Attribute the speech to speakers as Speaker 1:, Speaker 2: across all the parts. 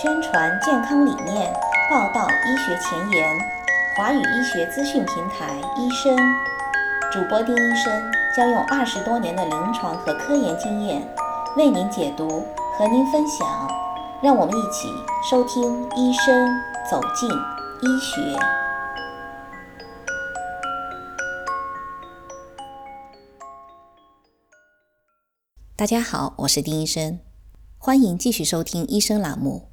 Speaker 1: 宣传健康理念，报道医学前沿，华语医学资讯平台医生主播丁医生将用二十多年的临床和科研经验为您解读和您分享，让我们一起收听医生走进医学。大家好，我是丁医生，欢迎继续收听医生栏目。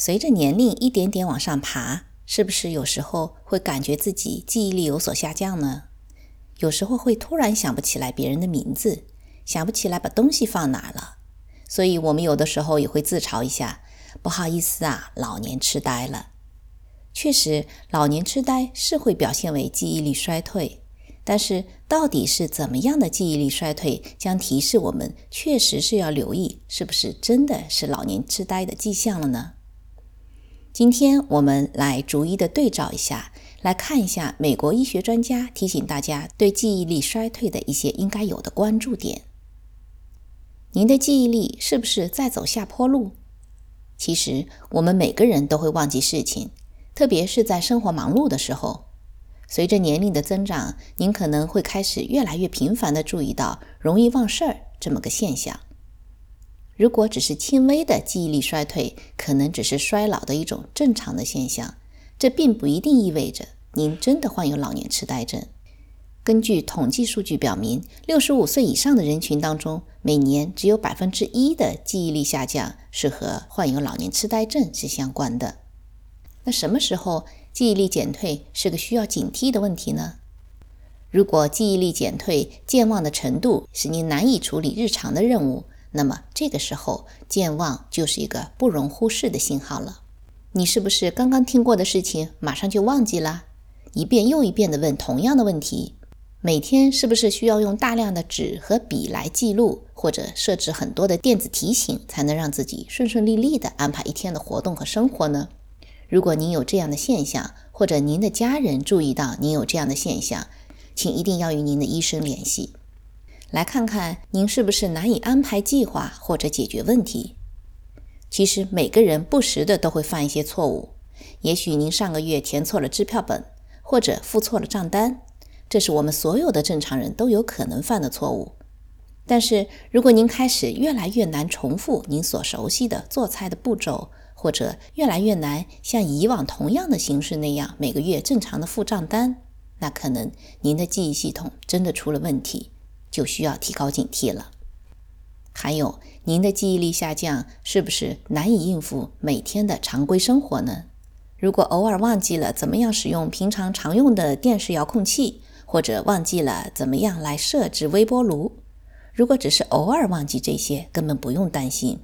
Speaker 1: 随着年龄一点点往上爬，是不是有时候会感觉自己记忆力有所下降呢？有时候会突然想不起来别人的名字，想不起来把东西放哪了。所以我们有的时候也会自嘲一下，不好意思啊，老年痴呆了。确实，老年痴呆是会表现为记忆力衰退。但是，到底是怎么样的记忆力衰退，将提示我们确实是要留意，是不是真的是老年痴呆的迹象了呢？今天我们来逐一的对照一下，来看一下美国医学专家提醒大家对记忆力衰退的一些应该有的关注点。您的记忆力是不是在走下坡路？其实，我们每个人都会忘记事情，特别是在生活忙碌的时候。随着年龄的增长，您可能会开始越来越频繁地注意到容易忘事儿这么个现象。如果只是轻微的记忆力衰退，可能只是衰老的一种正常的现象，这并不一定意味着您真的患有老年痴呆症。根据统计数据表明，六十五岁以上的人群当中，每年只有百分之一的记忆力下降是和患有老年痴呆症是相关的。那什么时候？记忆力减退是个需要警惕的问题呢。如果记忆力减退、健忘的程度使您难以处理日常的任务，那么这个时候健忘就是一个不容忽视的信号了。你是不是刚刚听过的事情马上就忘记了？一遍又一遍地问同样的问题？每天是不是需要用大量的纸和笔来记录，或者设置很多的电子提醒，才能让自己顺顺利利地安排一天的活动和生活呢？如果您有这样的现象，或者您的家人注意到您有这样的现象，请一定要与您的医生联系，来看看您是不是难以安排计划或者解决问题。其实每个人不时的都会犯一些错误，也许您上个月填错了支票本，或者付错了账单，这是我们所有的正常人都有可能犯的错误。但是如果您开始越来越难重复您所熟悉的做菜的步骤，或者越来越难像以往同样的形式那样每个月正常的付账单，那可能您的记忆系统真的出了问题，就需要提高警惕了。还有，您的记忆力下降是不是难以应付每天的常规生活呢？如果偶尔忘记了怎么样使用平常常用的电视遥控器，或者忘记了怎么样来设置微波炉，如果只是偶尔忘记这些，根本不用担心。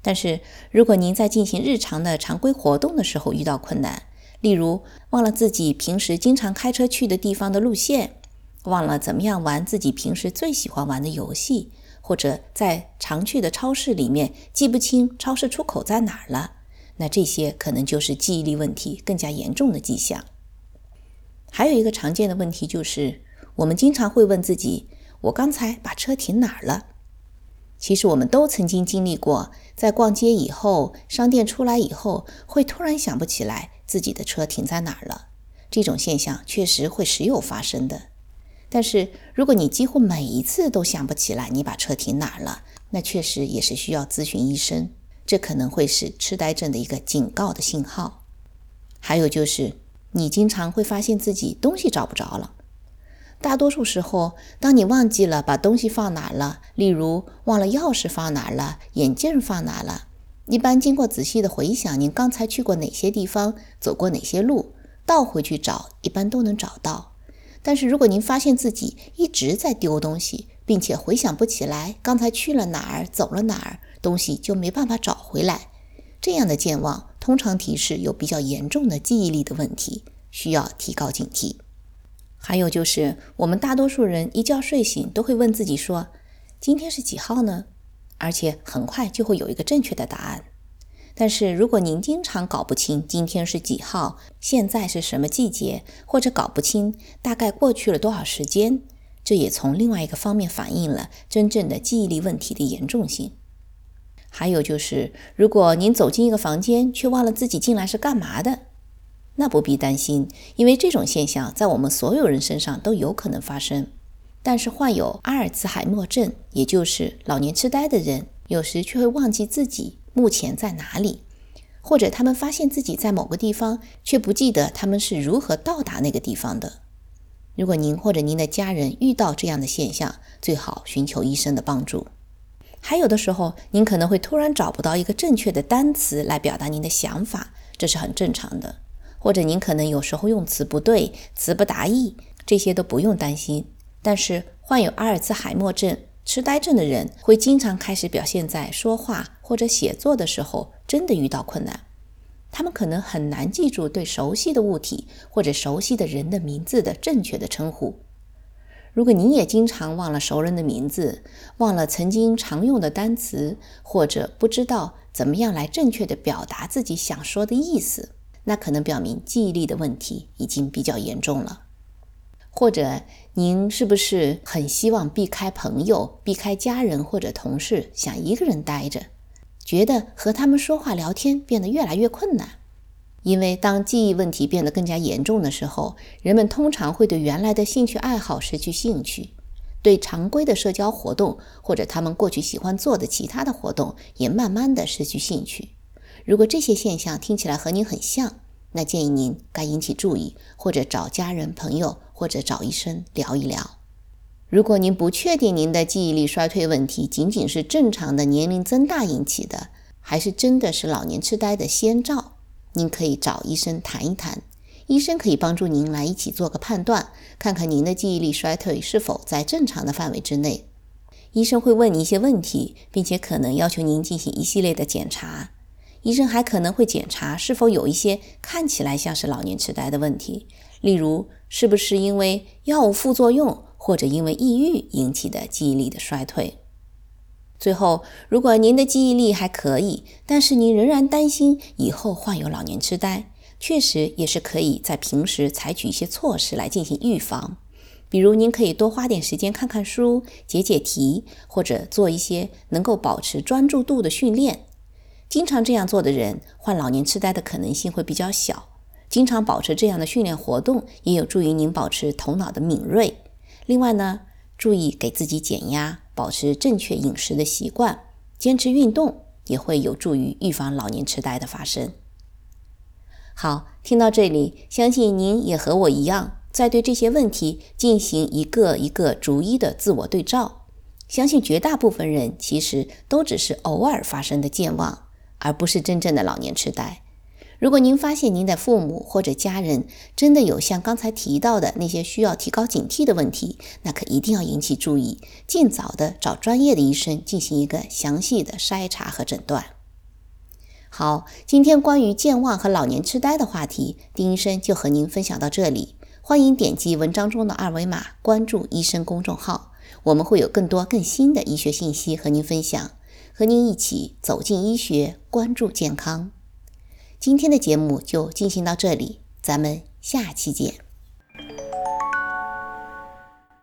Speaker 1: 但是，如果您在进行日常的常规活动的时候遇到困难，例如忘了自己平时经常开车去的地方的路线，忘了怎么样玩自己平时最喜欢玩的游戏，或者在常去的超市里面记不清超市出口在哪儿了，那这些可能就是记忆力问题更加严重的迹象。还有一个常见的问题就是，我们经常会问自己：“我刚才把车停哪儿了？”其实我们都曾经经历过，在逛街以后，商店出来以后，会突然想不起来自己的车停在哪儿了。这种现象确实会时有发生的。但是，如果你几乎每一次都想不起来你把车停哪儿了，那确实也是需要咨询医生。这可能会是痴呆症的一个警告的信号。还有就是，你经常会发现自己东西找不着了。大多数时候，当你忘记了把东西放哪儿了，例如忘了钥匙放哪儿了，眼镜放哪了，一般经过仔细的回想，您刚才去过哪些地方，走过哪些路，倒回去找，一般都能找到。但是如果您发现自己一直在丢东西，并且回想不起来刚才去了哪儿，走了哪儿，东西就没办法找回来，这样的健忘通常提示有比较严重的记忆力的问题，需要提高警惕。还有就是，我们大多数人一觉睡醒都会问自己说：“今天是几号呢？”而且很快就会有一个正确的答案。但是如果您经常搞不清今天是几号，现在是什么季节，或者搞不清大概过去了多少时间，这也从另外一个方面反映了真正的记忆力问题的严重性。还有就是，如果您走进一个房间，却忘了自己进来是干嘛的，那不必担心，因为这种现象在我们所有人身上都有可能发生。但是患有阿尔茨海默症，也就是老年痴呆的人，有时却会忘记自己目前在哪里，或者他们发现自己在某个地方，却不记得他们是如何到达那个地方的。如果您或者您的家人遇到这样的现象，最好寻求医生的帮助。还有的时候，您可能会突然找不到一个正确的单词来表达您的想法，这是很正常的。或者您可能有时候用词不对，词不达意，这些都不用担心。但是患有阿尔茨海默症、痴呆症的人，会经常开始表现在说话或者写作的时候，真的遇到困难。他们可能很难记住对熟悉的物体或者熟悉的人的名字的正确的称呼。如果您也经常忘了熟人的名字，忘了曾经常用的单词，或者不知道怎么样来正确的表达自己想说的意思，那可能表明记忆力的问题已经比较严重了。或者您是不是很希望避开朋友、避开家人或者同事，想一个人待着，觉得和他们说话聊天变得越来越困难？因为当记忆问题变得更加严重的时候，人们通常会对原来的兴趣爱好失去兴趣，对常规的社交活动或者他们过去喜欢做的其他的活动也慢慢的失去兴趣。如果这些现象听起来和您很像，那建议您该引起注意，或者找家人、朋友或者找医生聊一聊。如果您不确定您的记忆力衰退问题仅仅是正常的年龄增大引起的，还是真的是老年痴呆的先兆。您可以找医生谈一谈，医生可以帮助您来一起做个判断，看看您的记忆力衰退是否在正常的范围之内。医生会问你一些问题，并且可能要求您进行一系列的检查。医生还可能会检查是否有一些看起来像是老年痴呆的问题，例如是不是因为药物副作用或者因为抑郁引起的记忆力的衰退。最后，如果您的记忆力还可以，但是您仍然担心以后患有老年痴呆，确实也是可以在平时采取一些措施来进行预防。比如，您可以多花点时间看看书、解解题，或者做一些能够保持专注度的训练。经常这样做的人，患老年痴呆的可能性会比较小。经常保持这样的训练活动，也有助于您保持头脑的敏锐。另外呢，注意给自己减压。保持正确饮食的习惯，坚持运动，也会有助于预防老年痴呆的发生。好，听到这里，相信您也和我一样，在对这些问题进行一个一个逐一的自我对照。相信绝大部分人其实都只是偶尔发生的健忘，而不是真正的老年痴呆。如果您发现您的父母或者家人真的有像刚才提到的那些需要提高警惕的问题，那可一定要引起注意，尽早的找专业的医生进行一个详细的筛查和诊断。好，今天关于健忘和老年痴呆的话题，丁医生就和您分享到这里。欢迎点击文章中的二维码关注医生公众号，我们会有更多更新的医学信息和您分享，和您一起走进医学，关注健康。今天的节目就进行到这里，咱们下期见。